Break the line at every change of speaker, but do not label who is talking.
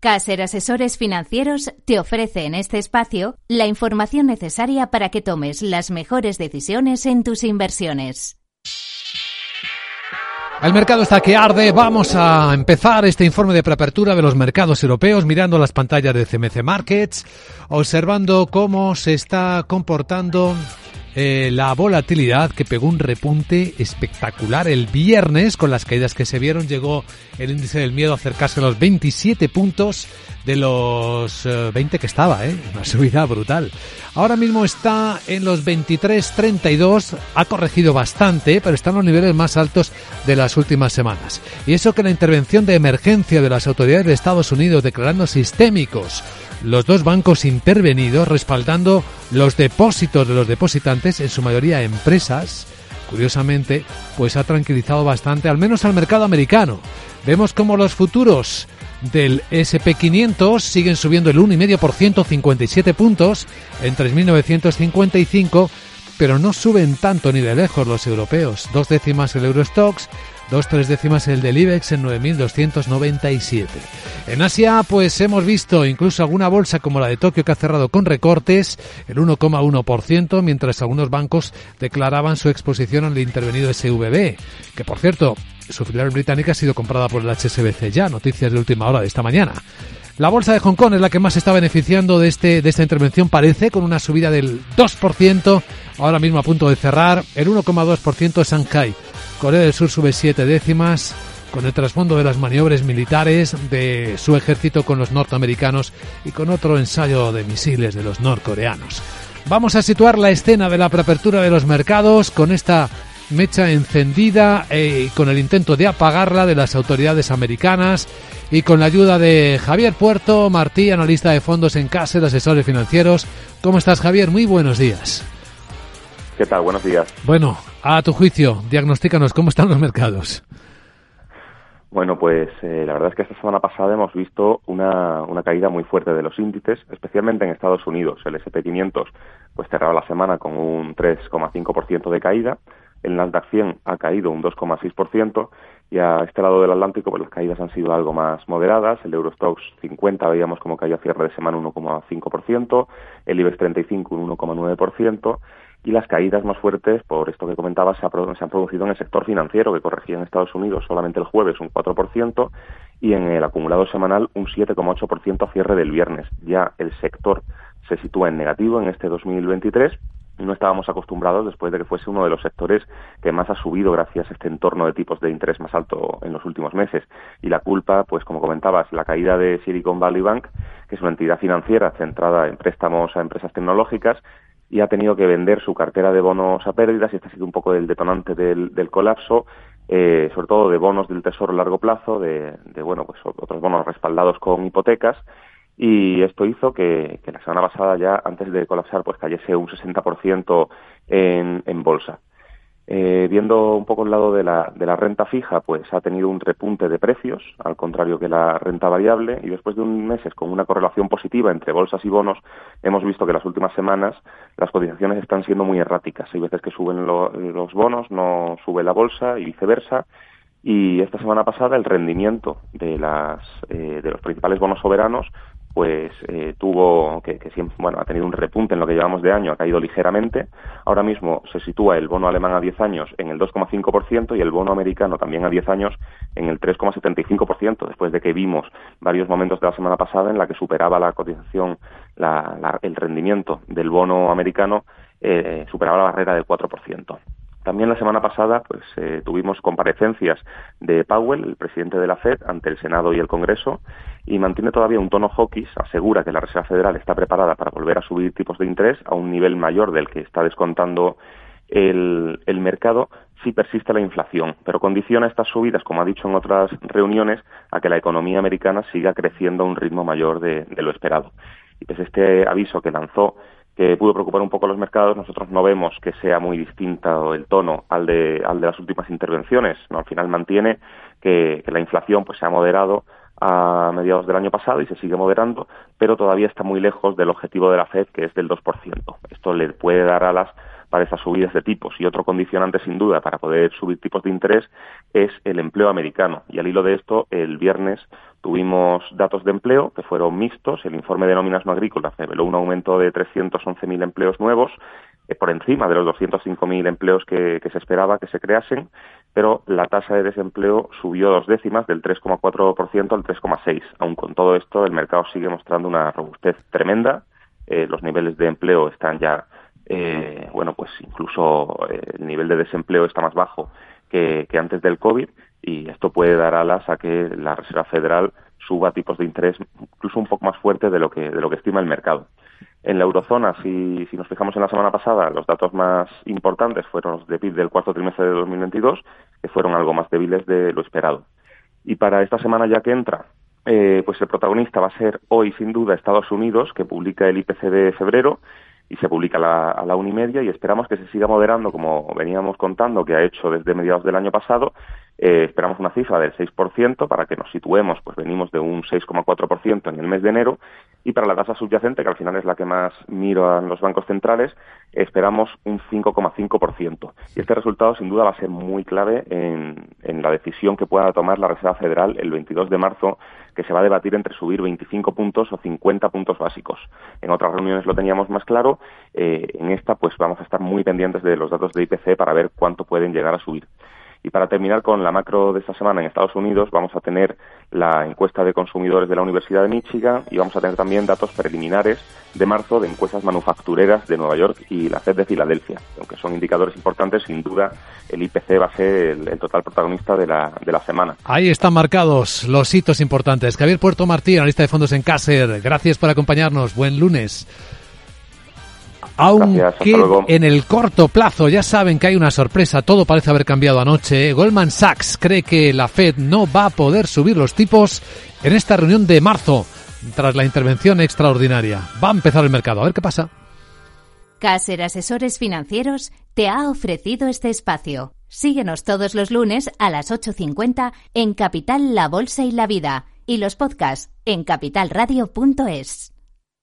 Caser Asesores Financieros te ofrece en este espacio la información necesaria para que tomes las mejores decisiones en tus inversiones.
El mercado está que arde. Vamos a empezar este informe de preapertura de los mercados europeos mirando las pantallas de CMC Markets, observando cómo se está comportando eh, la volatilidad que pegó un repunte espectacular el viernes con las caídas que se vieron. Llegó el índice del miedo a acercarse a los 27 puntos de los 20 eh, que estaba, ¿eh? Una subida brutal. Ahora mismo está en los 23.32, ha corregido bastante, pero está en los niveles más altos de las últimas semanas. Y eso que la intervención de emergencia de las autoridades de Estados Unidos declarando sistémicos los dos bancos intervenidos respaldando los depósitos de los depositantes, en su mayoría empresas, curiosamente, pues ha tranquilizado bastante, al menos al mercado americano. Vemos como los futuros del SP500 siguen subiendo el 1,5%, 57 puntos en 3.955, pero no suben tanto ni de lejos los europeos. Dos décimas el Eurostox, dos tres décimas el del IBEX en 9.297. En Asia, pues hemos visto incluso alguna bolsa como la de Tokio que ha cerrado con recortes, el 1,1%, mientras algunos bancos declaraban su exposición al intervenido SVB, que por cierto, su filial británica ha sido comprada por el HSBC ya, noticias de última hora de esta mañana. La bolsa de Hong Kong es la que más está beneficiando de, este, de esta intervención, parece, con una subida del 2%, ahora mismo a punto de cerrar, el 1,2% es Shanghai Corea del Sur sube siete décimas con el trasfondo de las maniobras militares de su ejército con los norteamericanos y con otro ensayo de misiles de los norcoreanos. Vamos a situar la escena de la preapertura de los mercados con esta mecha encendida eh, y con el intento de apagarla de las autoridades americanas y con la ayuda de Javier Puerto, Martí, analista de fondos en casa de asesores financieros. ¿Cómo estás, Javier? Muy buenos días.
¿Qué tal? Buenos días.
Bueno, a tu juicio, diagnostícanos cómo están los mercados.
Bueno, pues eh, la verdad es que esta semana pasada hemos visto una, caída muy fuerte de los índices, especialmente en Estados Unidos. El SP500 pues cerraba la semana con un 3,5% de caída, el Nasdaq 100 ha caído un 2,6% y a este lado del Atlántico pues las caídas han sido algo más moderadas. El Eurostox 50 veíamos como cayó a cierre de semana un 1,5%, el IBEX 35 un 1,9% y las caídas más fuertes, por esto que comentaba, se, han producido en el sector financiero, que corregía en Estados Unidos solamente el jueves un 4% y en el acumulado semanal un 7,8% a cierre del viernes. Ya el sector se sitúa en negativo en este 2023 no estábamos acostumbrados después de que fuese uno de los sectores que más ha subido gracias a este entorno de tipos de interés más alto en los últimos meses. Y la culpa, pues como comentabas, la caída de Silicon Valley Bank, que es una entidad financiera centrada en préstamos a empresas tecnológicas, y ha tenido que vender su cartera de bonos a pérdidas y este ha sido un poco el detonante del, colapso, eh, sobre todo de bonos del tesoro a largo plazo, de, bueno, pues otros bonos respaldados con hipotecas y esto hizo que, la semana pasada ya antes de colapsar pues cayese un 60% en, en bolsa. Eh, viendo un poco el lado de la, de la renta fija, pues ha tenido un repunte de precios, al contrario que la renta variable, y después de un meses con una correlación positiva entre bolsas y bonos, hemos visto que las últimas semanas las cotizaciones están siendo muy erráticas. Hay veces que suben los bonos, no sube la bolsa y viceversa. Y esta semana pasada el rendimiento de, las, eh, de los principales bonos soberanos pues eh, tuvo que, siempre, bueno, ha tenido un repunte en lo que llevamos de año, ha caído ligeramente. Ahora mismo se sitúa el bono alemán a 10 años en el 2,5% y el bono americano también a 10 años en el 3,75%, después de que vimos varios momentos de la semana pasada en la que superaba la cotización, el rendimiento del bono americano, eh, superaba la barrera del 4%. También la semana pasada pues, eh, tuvimos comparecencias de Powell, el presidente de la Fed, ante el Senado y el Congreso, y mantiene todavía un tono hawkish, asegura que la Reserva Federal está preparada para volver a subir tipos de interés a un nivel mayor del que está descontando el, mercado si persiste la inflación, pero condiciona estas subidas, como ha dicho en otras reuniones, a que la economía americana siga creciendo a un ritmo mayor de, de lo esperado. Y pues este aviso que lanzó que pudo preocupar un poco los mercados, nosotros no vemos que sea muy distinta el tono al de, al de las últimas intervenciones. ¿no? Al final mantiene que, la inflación pues, se ha moderado a mediados del año pasado y se sigue moderando, pero todavía está muy lejos del objetivo de la Fed, que es del 2%. Esto le puede dar alas para esas subidas de tipos. Y otro condicionante, sin duda, para poder subir tipos de interés es el empleo americano. Y al hilo de esto, el viernes tuvimos datos de empleo que fueron mixtos. El informe de nóminas no agrícolas reveló un aumento de 311.000 empleos nuevos, eh, por encima de los 205.000 empleos que, se esperaba que se creasen, pero la tasa de desempleo subió dos décimas, del 3,4% al 3,6%. Aun con todo esto, el mercado sigue mostrando una robustez tremenda. Eh, los niveles de empleo están ya eh, bueno, pues incluso eh, el nivel de desempleo está más bajo que, antes del COVID y esto puede dar alas a que la Reserva Federal suba tipos de interés incluso un poco más fuertes de lo que, de lo que estima el mercado. En la eurozona, si, si nos fijamos en la semana pasada, los datos más importantes fueron los de PIB del cuarto trimestre de 2022, que fueron algo más débiles de lo esperado. Y para esta semana ya que entra, eh, pues el protagonista va a ser hoy, sin duda, Estados Unidos, que publica el IPC de febrero y se publica a la, a la una y media y esperamos que se siga moderando como veníamos contando que ha hecho desde mediados del año pasado. Eh, esperamos una cifra del 6% para que nos situemos, pues venimos de un 6,4% en el mes de enero y para la tasa subyacente, que al final es la que más miran los bancos centrales, esperamos un 5,5%. Y este resultado sin duda va a ser muy clave en, en la decisión que pueda tomar la Reserva Federal el 22 de marzo que se va a debatir entre subir 25 puntos o 50 puntos básicos. En otras reuniones lo teníamos más claro, eh, en esta pues vamos a estar muy pendientes de los datos de IPC para ver cuánto pueden llegar a subir. Y para terminar con la macro de esta semana en Estados Unidos, vamos a tener la encuesta de consumidores de la Universidad de Michigan y vamos a tener también datos preliminares de marzo de encuestas manufactureras de Nueva York y la FED de Filadelfia. Aunque son indicadores importantes, sin duda el IPC va a ser el, total protagonista de la, de la semana.
Ahí están marcados los hitos importantes. Javier Puerto Martín, analista de fondos en Caser, gracias por acompañarnos. Buen lunes. Aunque en el corto plazo ya saben que hay una sorpresa, todo parece haber cambiado anoche. Goldman Sachs cree que la Fed no va a poder subir los tipos en esta reunión de marzo, tras la intervención extraordinaria. Va a empezar el mercado, a ver qué pasa.
Caser Asesores Financieros te ha ofrecido este espacio. Síguenos todos los lunes a las 8.50 en Capital La Bolsa y la Vida y los podcasts en capitalradio.es.